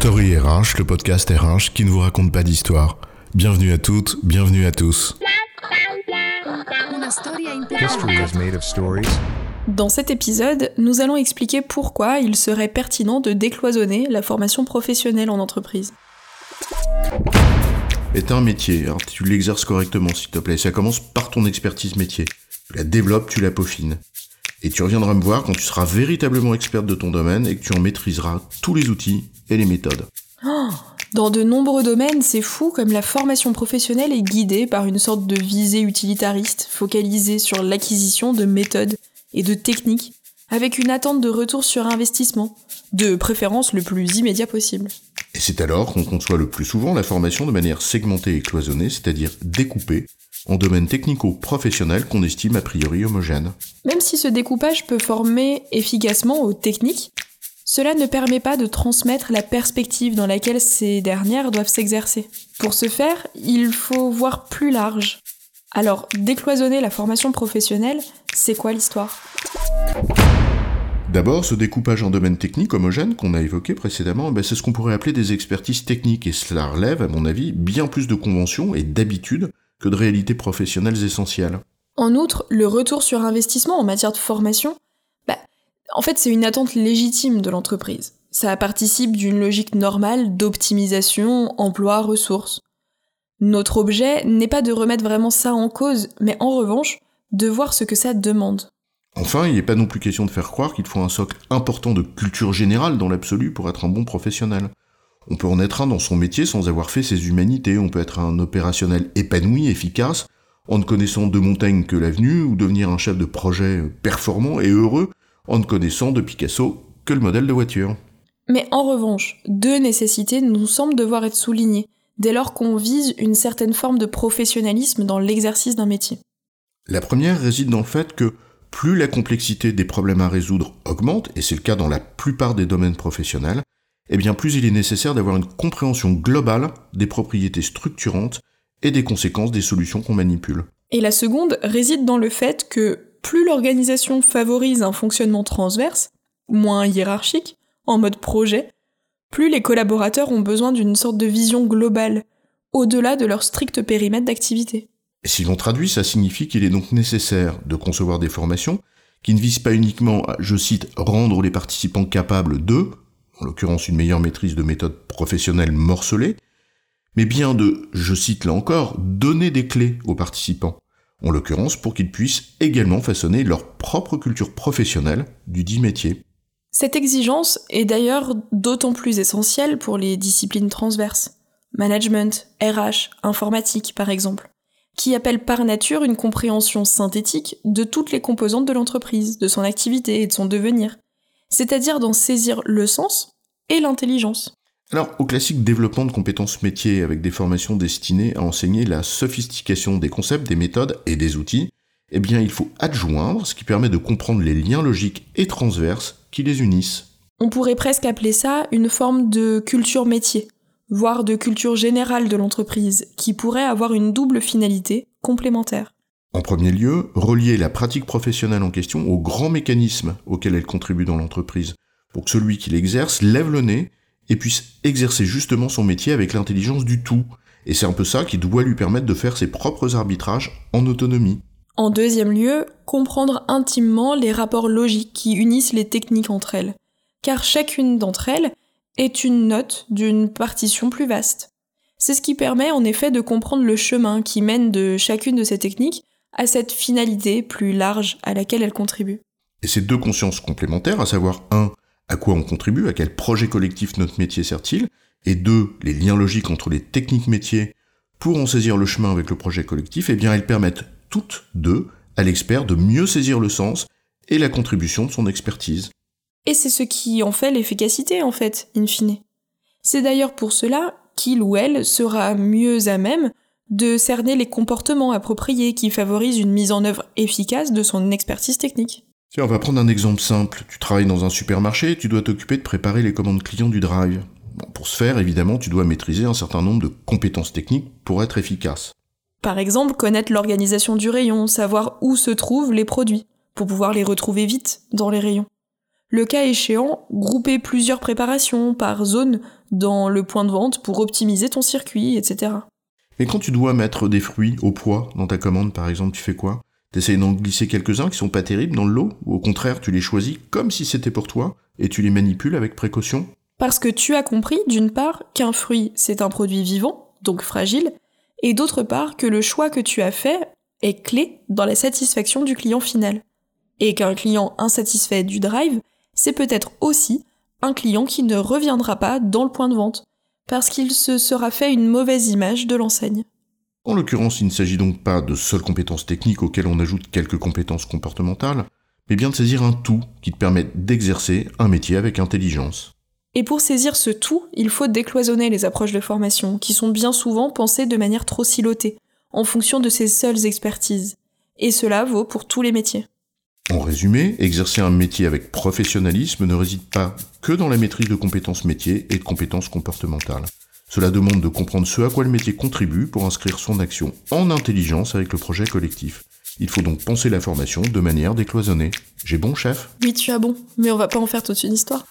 Story RH, le podcast RH qui ne vous raconte pas d'histoire. Bienvenue à toutes, bienvenue à tous. History is made of stories. Dans cet épisode, nous allons expliquer pourquoi il serait pertinent de décloisonner la formation professionnelle en entreprise. est un métier, alors tu l'exerces correctement s'il te plaît. Ça commence par ton expertise métier. Tu la développes, tu la peaufines. Et tu reviendras me voir quand tu seras véritablement experte de ton domaine et que tu en maîtriseras tous les outils et les méthodes. Oh, dans de nombreux domaines, c'est fou comme la formation professionnelle est guidée par une sorte de visée utilitariste, focalisée sur l'acquisition de méthodes et de techniques, avec une attente de retour sur investissement, de préférence le plus immédiat possible. Et c'est alors qu'on conçoit le plus souvent la formation de manière segmentée et cloisonnée, c'est-à-dire découpée, en domaines technico-professionnels qu'on estime a priori homogènes. Même si ce découpage peut former efficacement aux techniques, cela ne permet pas de transmettre la perspective dans laquelle ces dernières doivent s'exercer. Pour ce faire, il faut voir plus large. Alors, décloisonner la formation professionnelle, c'est quoi l'histoire? D'abord, ce découpage en domaines techniques homogènes qu'on a évoqué précédemment, ben, c'est ce qu'on pourrait appeler des expertises techniques, et cela relève, à mon avis, bien plus de conventions et d'habitudes que de réalités professionnelles essentielles. En outre, le retour sur investissement en matière de formation, bah, en fait, c'est une attente légitime de l'entreprise. Ça participe d'une logique normale d'optimisation emploi-ressources. Notre objet n'est pas de remettre vraiment ça en cause, mais en revanche, de voir ce que ça demande. Enfin, il n'est pas non plus question de faire croire qu'il faut un socle important de culture générale dans l'absolu pour être un bon professionnel. On peut en être un dans son métier sans avoir fait ses humanités, on peut être un opérationnel épanoui, efficace, en ne connaissant de Montaigne que l'avenue, ou devenir un chef de projet performant et heureux, en ne connaissant de Picasso que le modèle de voiture. Mais en revanche, deux nécessités nous semblent devoir être soulignées, dès lors qu'on vise une certaine forme de professionnalisme dans l'exercice d'un métier. La première réside dans le fait que plus la complexité des problèmes à résoudre augmente, et c'est le cas dans la plupart des domaines professionnels, eh bien plus il est nécessaire d'avoir une compréhension globale des propriétés structurantes et des conséquences des solutions qu'on manipule. Et la seconde réside dans le fait que plus l'organisation favorise un fonctionnement transverse, moins hiérarchique, en mode projet, plus les collaborateurs ont besoin d'une sorte de vision globale, au-delà de leur strict périmètre d'activité. Et si l'on traduit, ça signifie qu'il est donc nécessaire de concevoir des formations qui ne visent pas uniquement à, je cite, rendre les participants capables de, en l'occurrence une meilleure maîtrise de méthodes professionnelles morcelées, mais bien de, je cite là encore, donner des clés aux participants, en l'occurrence pour qu'ils puissent également façonner leur propre culture professionnelle du dit métier. Cette exigence est d'ailleurs d'autant plus essentielle pour les disciplines transverses. Management, RH, informatique par exemple qui appelle par nature une compréhension synthétique de toutes les composantes de l'entreprise, de son activité et de son devenir, c'est-à-dire d'en saisir le sens et l'intelligence. Alors, au classique développement de compétences métiers avec des formations destinées à enseigner la sophistication des concepts, des méthodes et des outils, eh bien, il faut adjoindre ce qui permet de comprendre les liens logiques et transverses qui les unissent. On pourrait presque appeler ça une forme de culture métier, voire de culture générale de l'entreprise, qui pourrait avoir une double finalité complémentaire. En premier lieu, relier la pratique professionnelle en question aux grands mécanismes auxquels elle contribue dans l'entreprise, pour que celui qui l'exerce lève le nez et puisse exercer justement son métier avec l'intelligence du tout. Et c'est un peu ça qui doit lui permettre de faire ses propres arbitrages en autonomie. En deuxième lieu, comprendre intimement les rapports logiques qui unissent les techniques entre elles, car chacune d'entre elles est une note d'une partition plus vaste. C'est ce qui permet en effet de comprendre le chemin qui mène de chacune de ces techniques à cette finalité plus large à laquelle elle contribue. Et ces deux consciences complémentaires, à savoir un, à quoi on contribue, à quel projet collectif notre métier sert-il, et deux, les liens logiques entre les techniques métiers pour en saisir le chemin avec le projet collectif, eh bien elles permettent toutes deux à l'expert de mieux saisir le sens et la contribution de son expertise. Et c'est ce qui en fait l'efficacité, en fait, in fine. C'est d'ailleurs pour cela qu'il ou elle sera mieux à même de cerner les comportements appropriés qui favorisent une mise en œuvre efficace de son expertise technique. Tiens, on va prendre un exemple simple. Tu travailles dans un supermarché, tu dois t'occuper de préparer les commandes clients du drive. pour ce faire, évidemment, tu dois maîtriser un certain nombre de compétences techniques pour être efficace. Par exemple, connaître l'organisation du rayon, savoir où se trouvent les produits, pour pouvoir les retrouver vite dans les rayons Le cas échéant, grouper plusieurs préparations par zone dans le point de vente pour optimiser ton circuit, etc. Mais quand tu dois mettre des fruits au poids dans ta commande, par exemple, tu fais quoi? T'essayes d'en glisser quelques-uns qui sont pas terribles dans le lot, ou au contraire, tu les choisis comme si c'était pour toi, et tu les manipules avec précaution? Parce que tu as compris, d'une part, qu'un fruit, c'est un produit vivant, donc fragile, et d'autre part, que le choix que tu as fait est clé dans la satisfaction du client final. Et qu'un client insatisfait du drive, c'est peut-être aussi un client qui ne reviendra pas dans le point de vente, parce qu'il se sera fait une mauvaise image de l'enseigne. En l'occurrence, il ne s'agit donc pas de seules compétences techniques auxquelles on ajoute quelques compétences comportementales, mais bien de saisir un tout qui te permette d'exercer un métier avec intelligence. Et pour saisir ce tout, il faut décloisonner les approches de formation, qui sont bien souvent pensées de manière trop silotée, en fonction de ses seules expertises. Et cela vaut pour tous les métiers. En résumé, exercer un métier avec professionnalisme ne réside pas que dans la maîtrise de compétences métiers et de compétences comportementales. Cela demande de comprendre ce à quoi le métier contribue pour inscrire son action en intelligence avec le projet collectif. Il faut donc penser la formation de manière décloisonnée. J'ai bon, chef? Oui, tu as bon, mais on va pas en faire toute une histoire.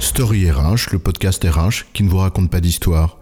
Story RH, le podcast RH qui ne vous raconte pas d'histoire.